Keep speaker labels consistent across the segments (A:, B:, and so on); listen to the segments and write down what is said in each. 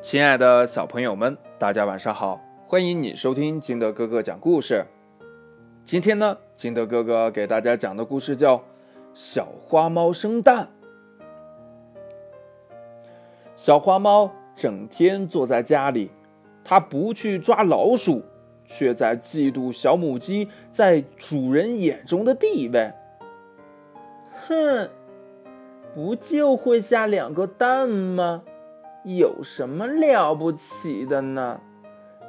A: 亲爱的小朋友们，大家晚上好！欢迎你收听金德哥哥讲故事。今天呢，金德哥哥给大家讲的故事叫《小花猫生蛋》。小花猫整天坐在家里，它不去抓老鼠，却在嫉妒小母鸡在主人眼中的地位。
B: 哼，不就会下两个蛋吗？有什么了不起的呢？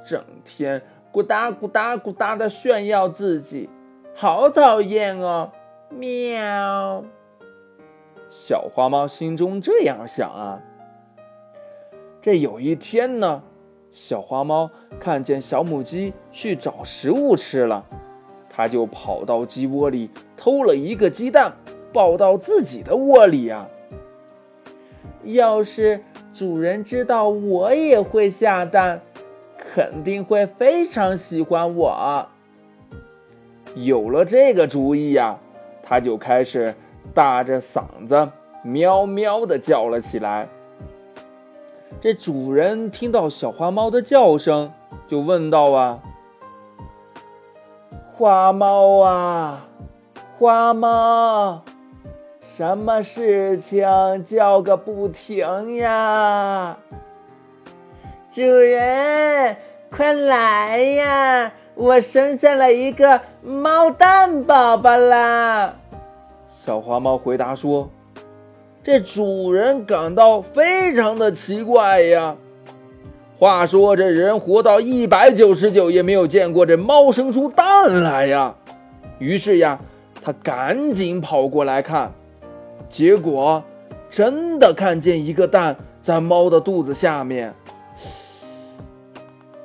B: 整天咕哒咕哒咕哒的炫耀自己，好讨厌哦！喵。
A: 小花猫心中这样想啊。这有一天呢，小花猫看见小母鸡去找食物吃了，它就跑到鸡窝里偷了一个鸡蛋，抱到自己的窝里呀。
B: 要是主人知道我也会下蛋，肯定会非常喜欢我。
A: 有了这个主意呀，他就开始大着嗓子喵喵的叫了起来。这主人听到小花猫的叫声，就问道：“啊，
B: 花猫啊，花猫。”什么事情叫个不停呀？主人，快来呀！我生下了一个猫蛋宝宝啦！
A: 小花猫回答说：“这主人感到非常的奇怪呀。话说这人活到一百九十九也没有见过这猫生出蛋来呀。于是呀，他赶紧跑过来看。”结果，真的看见一个蛋在猫的肚子下面。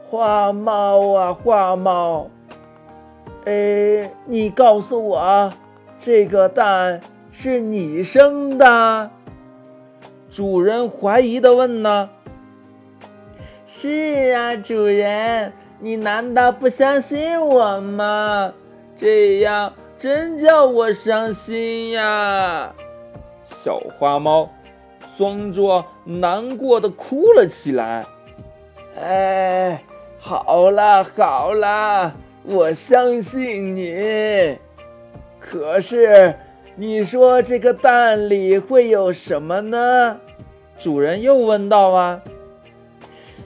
B: 花猫啊，花猫，哎，你告诉我，这个蛋是你生的？
A: 主人怀疑的问呢。
B: 是啊，主人，你难道不相信我吗？这样真叫我伤心呀。
A: 小花猫装作难过的哭了起来。
B: 哎，好了好了，我相信你。可是你说这个蛋里会有什么呢？
A: 主人又问道啊。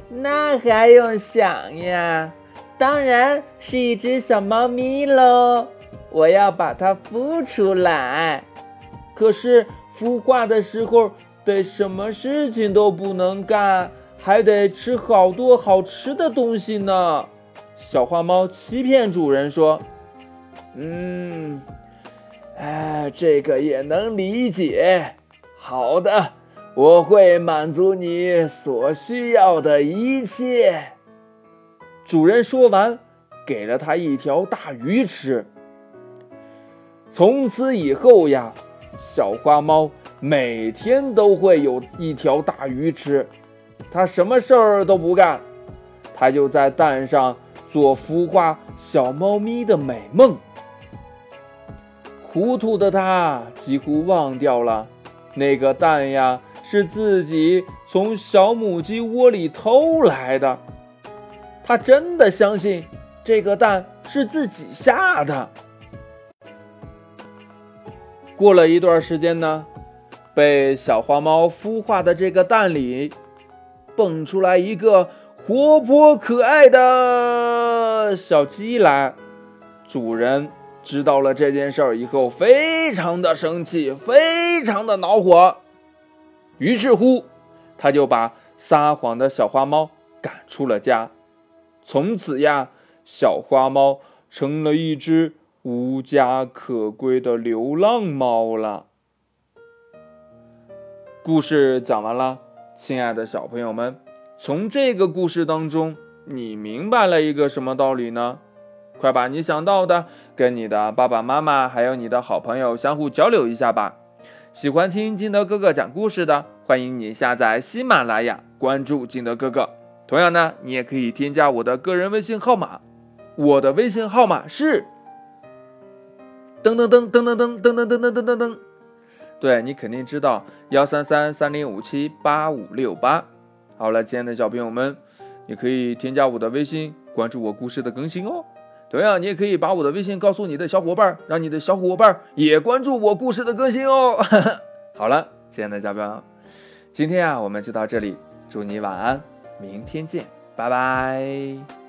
B: 那还用想呀？当然是一只小猫咪喽！我要把它孵出来。
A: 可是。孵化的时候得什么事情都不能干，还得吃好多好吃的东西呢。小花猫欺骗主人说：“
B: 嗯，哎，这个也能理解。好的，我会满足你所需要的一切。”
A: 主人说完，给了他一条大鱼吃。从此以后呀。小花猫每天都会有一条大鱼吃，它什么事儿都不干，它就在蛋上做孵化小猫咪的美梦。糊涂的它几乎忘掉了，那个蛋呀是自己从小母鸡窝里偷来的，它真的相信这个蛋是自己下的。过了一段时间呢，被小花猫孵化的这个蛋里，蹦出来一个活泼可爱的小鸡来。主人知道了这件事儿以后，非常的生气，非常的恼火。于是乎，他就把撒谎的小花猫赶出了家。从此呀，小花猫成了一只。无家可归的流浪猫了。故事讲完了，亲爱的小朋友们，从这个故事当中，你明白了一个什么道理呢？快把你想到的跟你的爸爸妈妈还有你的好朋友相互交流一下吧。喜欢听金德哥哥讲故事的，欢迎你下载喜马拉雅，关注金德哥哥。同样呢，你也可以添加我的个人微信号码，我的微信号码是。噔噔噔噔噔噔噔噔噔噔噔噔，对你肯定知道幺三三三零五七八五六八。好了，亲爱的小朋友们，你可以添加我的微信，关注我故事的更新哦。同样，你也可以把我的微信告诉你的小伙伴，让你的小伙伴也关注我故事的更新哦。好了，亲爱的小朋友，今天啊，我们就到这里，祝你晚安，明天见，拜拜。